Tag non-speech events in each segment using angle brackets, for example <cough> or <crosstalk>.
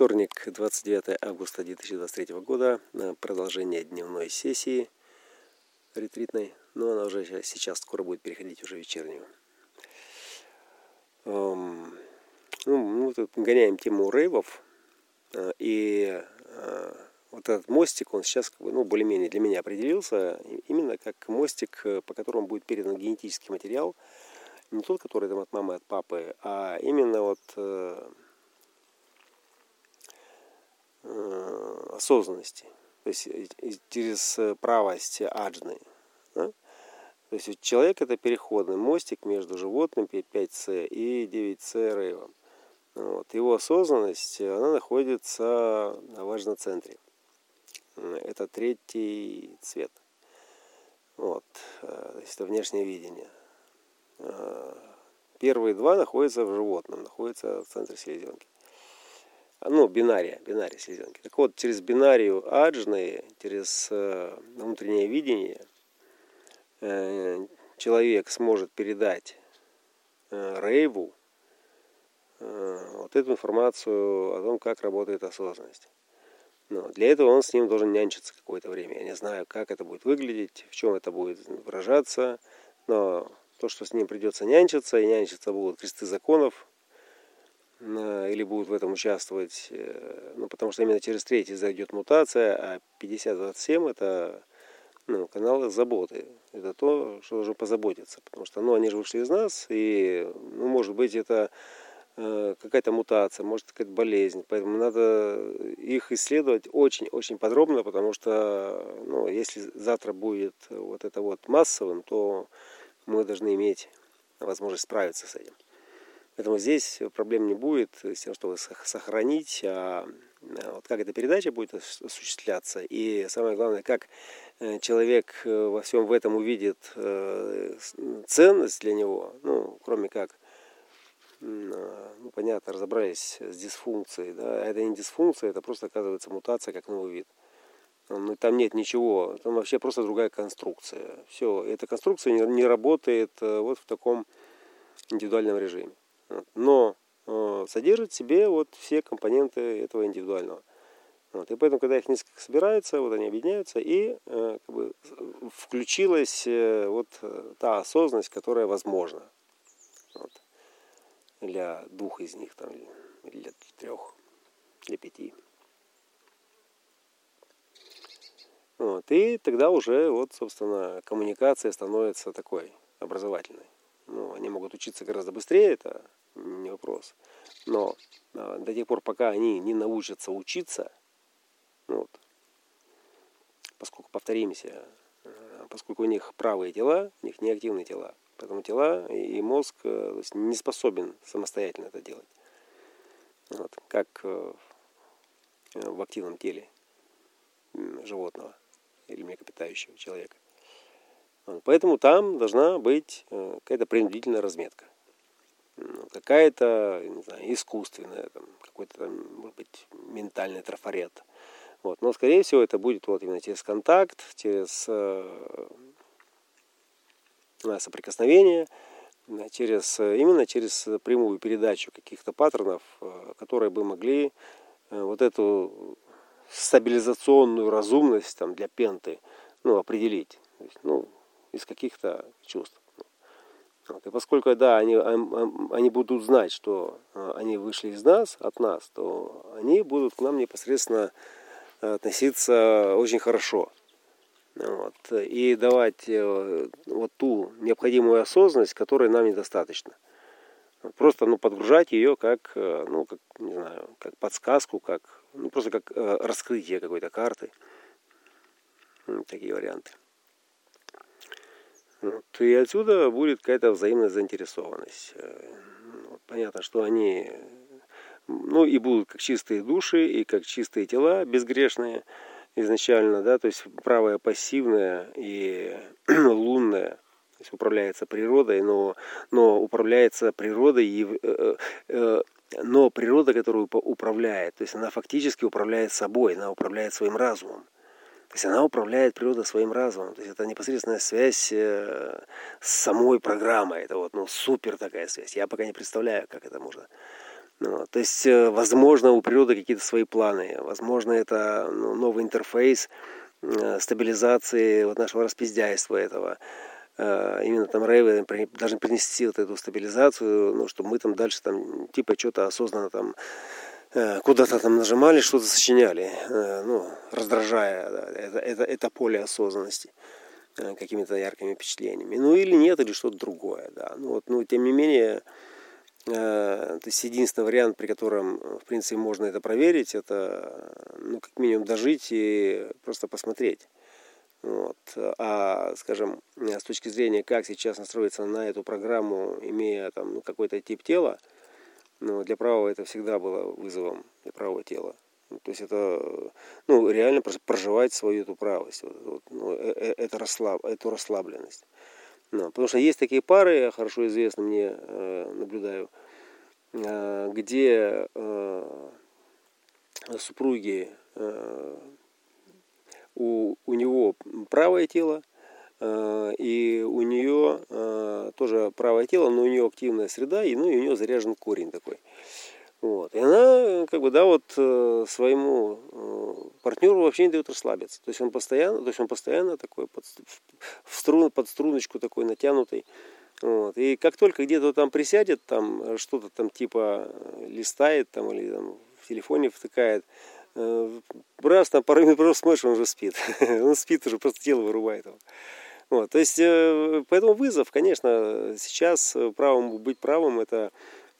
Вторник, 29 августа 2023 года. Продолжение дневной сессии ретритной. Но она уже сейчас скоро будет переходить уже вечернюю. Эм, ну, мы тут гоняем тему рейвов. Э, и э, вот этот мостик, он сейчас ну, более-менее для меня определился именно как мостик, э, по которому будет передан генетический материал. Не тот, который там от мамы, от папы, а именно вот Э, осознанности, то есть через правость аджны. Да? То есть человек это переходный мостик между животным 5C и 9C рейвом. Вот. Его осознанность, она находится на важном центре. Это третий цвет. Вот. Э, то есть это внешнее видение. Э, первые два находятся в животном, находятся в центре селезенки ну, бинария, бинария селезенки. Так вот, через бинарию аджны, через э, внутреннее видение э, человек сможет передать э, Рейву вот эту информацию о том, как работает осознанность. Но для этого он с ним должен нянчиться какое-то время. Я не знаю, как это будет выглядеть, в чем это будет выражаться, но то, что с ним придется нянчиться, и нянчиться будут кресты законов, или будут в этом участвовать, э, ну, потому что именно через третий зайдет мутация, а 5027 это ну, каналы заботы. Это то, что должно позаботиться, потому что ну, они же вышли из нас, и, ну, может быть, это э, какая-то мутация, может, какая-то болезнь, поэтому надо их исследовать очень-очень подробно, потому что, ну, если завтра будет вот это вот массовым, то мы должны иметь возможность справиться с этим. Поэтому здесь проблем не будет с тем, чтобы сохранить, а, а вот как эта передача будет осуществляться. И самое главное, как э, человек э, во всем в этом увидит э, ценность для него, ну, кроме как, ну, понятно, разобрались с дисфункцией, да, это не дисфункция, это просто оказывается мутация как новый вид. Ну, там нет ничего, там вообще просто другая конструкция. Все, эта конструкция не работает вот в таком индивидуальном режиме но э, содержит в себе вот все компоненты этого индивидуального. Вот. И поэтому, когда их несколько собирается, вот они объединяются, и э, как бы включилась э, вот та осознанность, которая возможна вот, для двух из них, там, или для трех, для пяти. Вот. И тогда уже, вот, собственно, коммуникация становится такой образовательной. Ну, они могут учиться гораздо быстрее, это не вопрос. Но а, до тех пор, пока они не научатся учиться, ну вот, поскольку, повторимся, э, поскольку у них правые тела, у них неактивные тела, поэтому тела и мозг э, есть, не способен самостоятельно это делать. Вот, как э, в активном теле животного или млекопитающего человека. Поэтому там должна быть какая-то принудительная разметка. Ну, какая-то, не знаю, искусственная, там, какой-то там, может быть, ментальный трафарет. Вот. Но, скорее всего, это будет вот именно через контакт, через э, соприкосновение, через, именно через прямую передачу каких-то паттернов, э, которые бы могли э, вот эту стабилизационную разумность там, для пенты ну, определить. То есть, ну, из каких-то чувств. Вот. И поскольку, да, они, они будут знать, что а, они вышли из нас, от нас, то они будут к нам непосредственно э, относиться очень хорошо. Вот. И давать э, вот ту необходимую осознанность, которой нам недостаточно. Просто ну, подгружать ее как, э, ну, как, не знаю, как подсказку, как, ну, просто как раскрытие какой-то карты. Такие варианты. Вот. И отсюда будет какая-то взаимная заинтересованность. Э, вот. Понятно, что они ну, и будут как чистые души, и как чистые тела безгрешные изначально, да, то есть правая пассивная и <clears throat> лунная, то есть управляется природой, но, но управляется природой, и, э, э, но природа, которую управляет, то есть она фактически управляет собой, она управляет своим разумом. То есть она управляет природой своим разумом. То есть это непосредственная связь э, с самой программой. Это вот ну, супер такая связь. Я пока не представляю, как это можно Ну, то есть, э, возможно, у природы какие-то свои планы. Возможно, это ну, новый интерфейс э, стабилизации вот нашего распиздяйства этого. Именно там рейвы должны принести вот эту стабилизацию, ну, чтобы мы там дальше там типа что-то осознанно там куда-то там нажимали, что-то сочиняли, ну, раздражая это, это, это поле осознанности какими-то яркими впечатлениями. Ну или нет, или что-то другое, да. Ну вот, ну, тем не менее, Э, то есть единственный вариант, при котором, в принципе, можно это проверить, это, ну, как минимум, дожить и просто посмотреть. Вот. А, скажем, с точки зрения, как сейчас настроиться на эту программу, имея там ну, какой-то тип тела, ну, для правого это всегда было вызовом для правого тела. Ну, то есть это, ну, реально проживать свою эту правость, вот, вот, ну, э, э, это расслаб, эту расслабленность. Ну, потому что есть такие пары, хорошо известно мне, э, наблюдаю, э, где э, супруги, у, у него правое тело, и у нее тоже правое тело, но у нее активная среда, и, ну, и у нее заряжен корень такой. Вот. И она, как бы, да, вот своему партнеру вообще не дает расслабиться. То есть он постоянно, то есть он постоянно такой под, в струн, под струночку такой натянутый. Вот. И как только где-то там присядет, там что-то там типа э, листает там или там в телефоне втыкает, э, раз там пару минут просто смотришь, он уже спит. <laughs> он спит уже, просто тело вырубает его. Вот, то есть, э, поэтому вызов, конечно, сейчас правым быть правым, это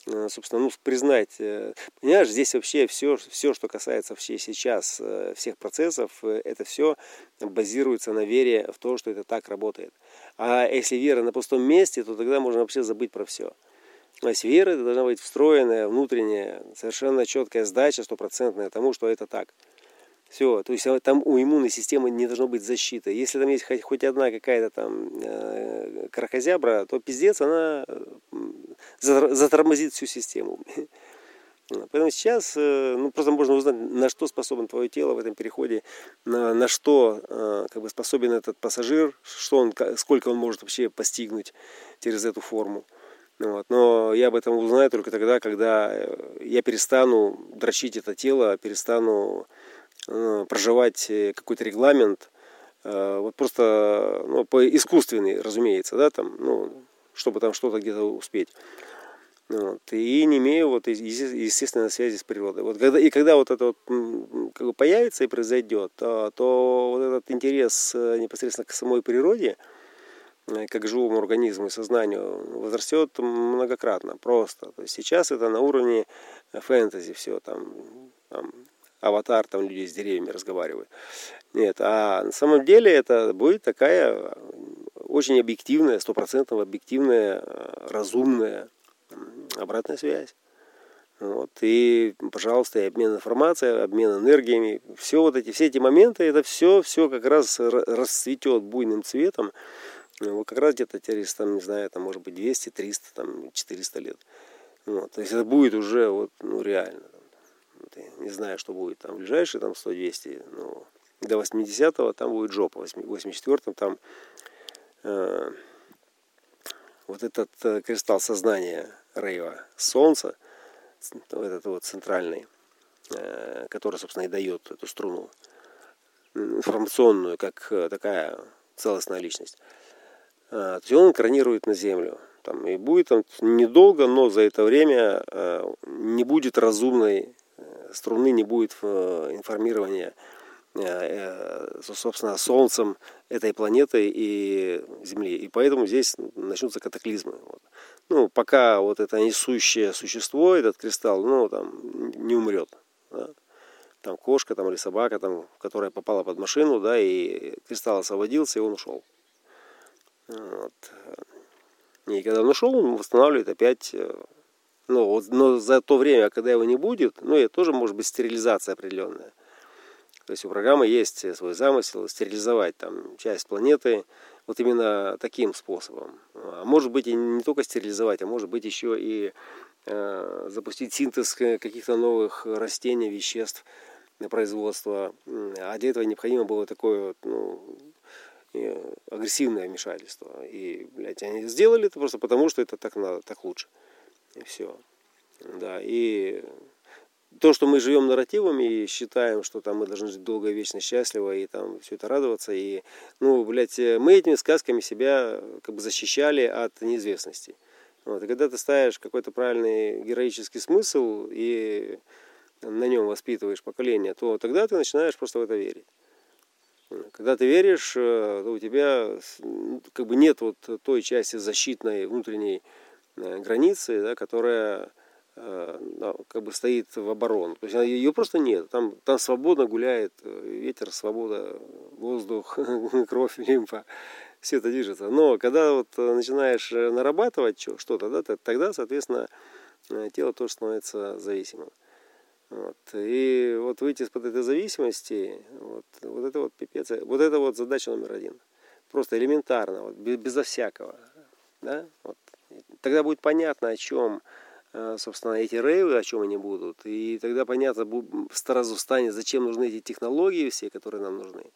Э, собственно, ну, признать, э, понимаешь, здесь вообще все, все, что касается вообще сейчас э, всех процессов, это все базируется на вере в то, что это так работает. А если вера на пустом месте, то тогда можно вообще забыть про все. То есть вера это должна быть встроенная, внутренняя, совершенно четкая сдача стопроцентная тому, что это так. Все, то есть а там у иммунной системы не должно быть защиты. Если там есть хоть, хоть одна какая-то там э, кракозябра, то пиздец, она затормозит всю систему. <laughs> Поэтому сейчас э, ну, просто можно узнать, на что способен твое тело в этом переходе, на, на что э, как бы способен этот пассажир, что он, сколько он может вообще постигнуть через эту форму. Вот. Но я об этом узнаю только тогда, когда я перестану дрочить это тело, перестану Э, проживать э, какой-то регламент, э, вот просто ну, по искусственный, разумеется, да, там, ну, чтобы там что-то где-то успеть. Вот. И не имею вот естественной связи с природой. Вот когда, и когда вот это вот как бы появится и произойдет, то, то вот этот интерес непосредственно к самой природе, как живому организму и сознанию, возрастет многократно просто. То есть сейчас это на уровне фэнтези все там, там аватар, там люди с деревьями разговаривают. Нет, а на самом деле это будет такая очень объективная, стопроцентно объективная, разумная обратная связь. Вот. И, пожалуйста, и обмен информацией, обмен энергиями, все вот эти, все эти моменты, это все, все как раз расцветет буйным цветом. Вот как раз где-то через, там, не знаю, там, может быть, 200, 300, там, 400 лет. Вот. То есть это будет уже вот, ну, реально не знаю, что будет там ближайшие там 100-200, но до 80-го там будет жопа, в 84-м там э, вот этот э, кристалл сознания Рейва Солнца, вот этот вот центральный, э, который, собственно, и дает эту струну информационную, как э, такая целостная личность. Э, то есть он инкарнирует на Землю. Там, и будет там недолго, но за это время э, не будет разумной струны не будет э, информирования, э, э, собственно, Солнцем этой планеты и Земли. И поэтому здесь начнутся катаклизмы. Вот. Ну, пока вот это несущее существо, этот кристалл, ну, там, не умрет. Да? Там кошка там, или собака, там, которая попала под машину, да, и кристалл освободился, и он ушел. Вот. И когда он ушел, он восстанавливает опять но, вот, но за то время, когда его не будет, ну, это тоже может быть стерилизация определенная. То есть у программы есть свой замысел стерилизовать там часть планеты вот именно таким способом. А может быть и не только стерилизовать, а может быть еще и э, запустить синтез каких-то новых растений, веществ на производство. А для этого необходимо было такое вот, ну, агрессивное вмешательство. И, блядь, они сделали это просто потому, что это так надо, так лучше. И все. Да, и то, что мы живем нарративами и считаем, что там мы должны жить долго, вечно, счастливо и там все это радоваться, и, ну, блядь, мы этими сказками себя как бы защищали от неизвестности. Вот, и когда ты ставишь какой-то правильный героический смысл и на нем воспитываешь поколение, то тогда ты начинаешь просто в это верить. Когда ты веришь, э, то у тебя как бы нет вот той части защитной внутренней э, границы, да, которая э, как бы стоит в оборону. То есть ее просто нет. Там, там свободно гуляет ветер, свобода, воздух, <laughs> кровь, лимфа. Все это движется. Но когда вот начинаешь нарабатывать что-то, да, тогда, соответственно, тело тоже становится зависимым. Вот. И вот выйти из-под этой зависимости, вот, вот это вот пипец, вот это вот задача номер один. Просто элементарно, вот, без, безо всякого. Да? Вот. Тогда будет понятно, о чем, э, собственно, эти рейвы, о чем они будут. И тогда понятно сразу станет, зачем нужны эти технологии все, которые нам нужны.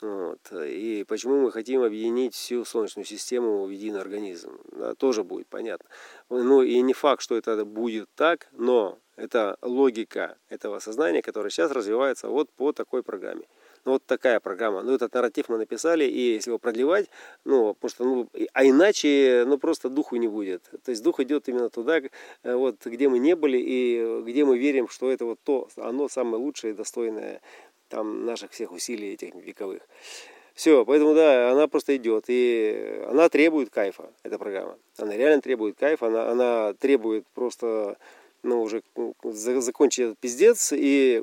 Вот. И почему мы хотим объединить всю Солнечную систему в единый организм. Да, тоже будет понятно. Ну и не факт, что это будет так, но это логика этого сознания, которое сейчас развивается вот по такой программе. Ну, вот такая программа. Ну, этот нарратив мы написали, и если его продлевать, ну, потому что, ну, а иначе, ну, просто духу не будет. То есть дух идет именно туда, э, вот, где мы не были, и где мы верим, что это вот то, оно самое лучшее и достойное там наших всех усилий этих вековых. Все, поэтому да, она просто идет, и она требует кайфа, эта программа. Она реально требует кайфа, она, она требует просто ну, уже закончить этот пиздец. И, э,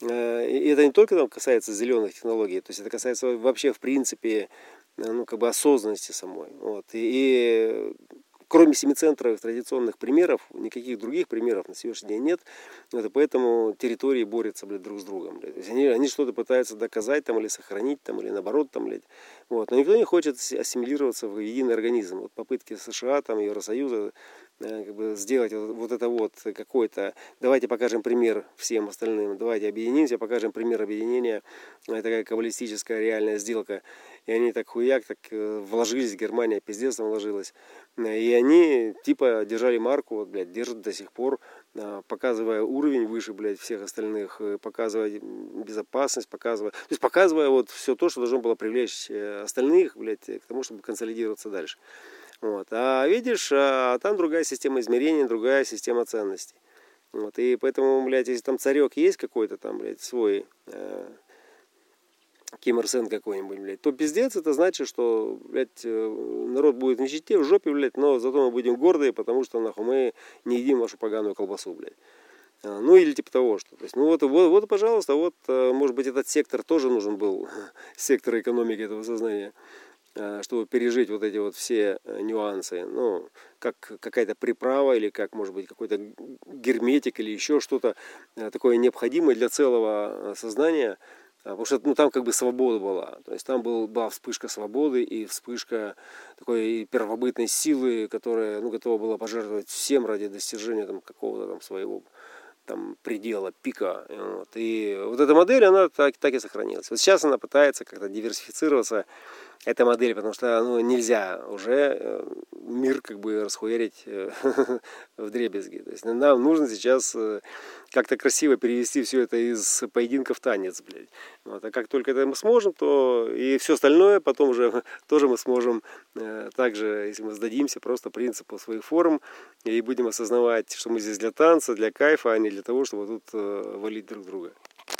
и это не только там касается зеленых технологий, то есть это касается вообще в принципе э, ну, как бы осознанности самой. Вот. И, и кроме семицентровых традиционных примеров, никаких других примеров на сегодняшний день нет. И поэтому территории борются блядь, друг с другом. Блядь. То есть они, они что-то пытаются доказать там, или сохранить, там, или наоборот. Там, блядь. Вот. Но никто не хочет ассимилироваться в единый организм. Вот попытки США, там, Евросоюза Э, как бы сделать вот это вот какой-то, давайте покажем пример всем остальным, давайте объединимся, покажем пример объединения, это такая каббалистическая реальная сделка, и они так хуяк, так э, вложились, Германия пиздец вложилась, и они типа держали марку, вот, блядь, держат до сих пор, э, показывая уровень выше, блядь, всех остальных, показывая безопасность, показывая, то есть показывая вот все то, что должно было привлечь остальных, блядь, к тому, чтобы консолидироваться дальше. Вот. А видишь, а там другая система измерений, другая система ценностей. Вот. И поэтому, блядь, если там царек есть какой-то там, блядь, свой, э, Ким Ир Сен какой-нибудь, блядь, то пиздец, это значит, что, блядь, э, народ будет в нищете, в жопе, блядь, но зато мы будем гордые, потому что, нахуй, мы не едим вашу поганую колбасу, блядь. А, ну или типа того, что. То есть, ну вот, вот, вот, пожалуйста, вот, э, может быть, этот сектор тоже нужен был, <laughs> сектор экономики этого сознания. Э, чтобы пережить вот эти вот все э, нюансы, ну, как какая-то приправа или как, может быть, какой-то герметик или еще что-то э, такое необходимое для целого сознания, потому что ну, там как бы свобода была, то есть там был, была вспышка свободы и вспышка такой первобытной силы, которая ну, готова была пожертвовать всем ради достижения там, какого-то там своего там предела, пика. Вот. И вот эта модель, она так, так и сохранилась. Вот сейчас она пытается как-то диверсифицироваться эта модель, потому что ну, нельзя уже э, мир как бы расхуярить э, <laughs> в дребезги. То есть нам нужно сейчас э, как-то красиво перевести все это из поединка в танец, блядь. Вот. А как только это мы сможем, то и все остальное потом уже <laughs> тоже мы сможем также, если мы сдадимся просто принципу своих форм и будем осознавать, что мы здесь для танца, для кайфа, а не для того, чтобы тут валить друг друга.